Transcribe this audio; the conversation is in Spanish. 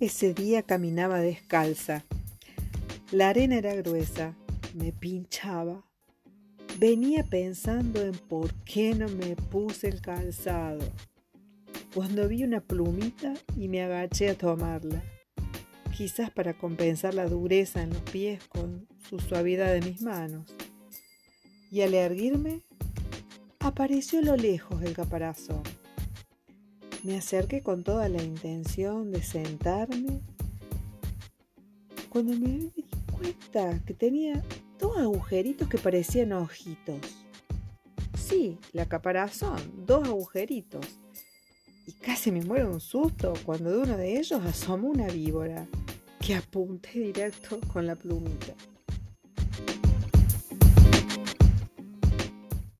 Ese día caminaba descalza. La arena era gruesa, me pinchaba. Venía pensando en por qué no me puse el calzado. Cuando vi una plumita y me agaché a tomarla, quizás para compensar la dureza en los pies con su suavidad de mis manos. Y al erguirme, apareció a lo lejos el caparazón. Me acerqué con toda la intención de sentarme cuando me di cuenta que tenía dos agujeritos que parecían ojitos. Sí, la caparazón, dos agujeritos. Y casi me muero un susto cuando de uno de ellos asomó una víbora que apunté directo con la plumita.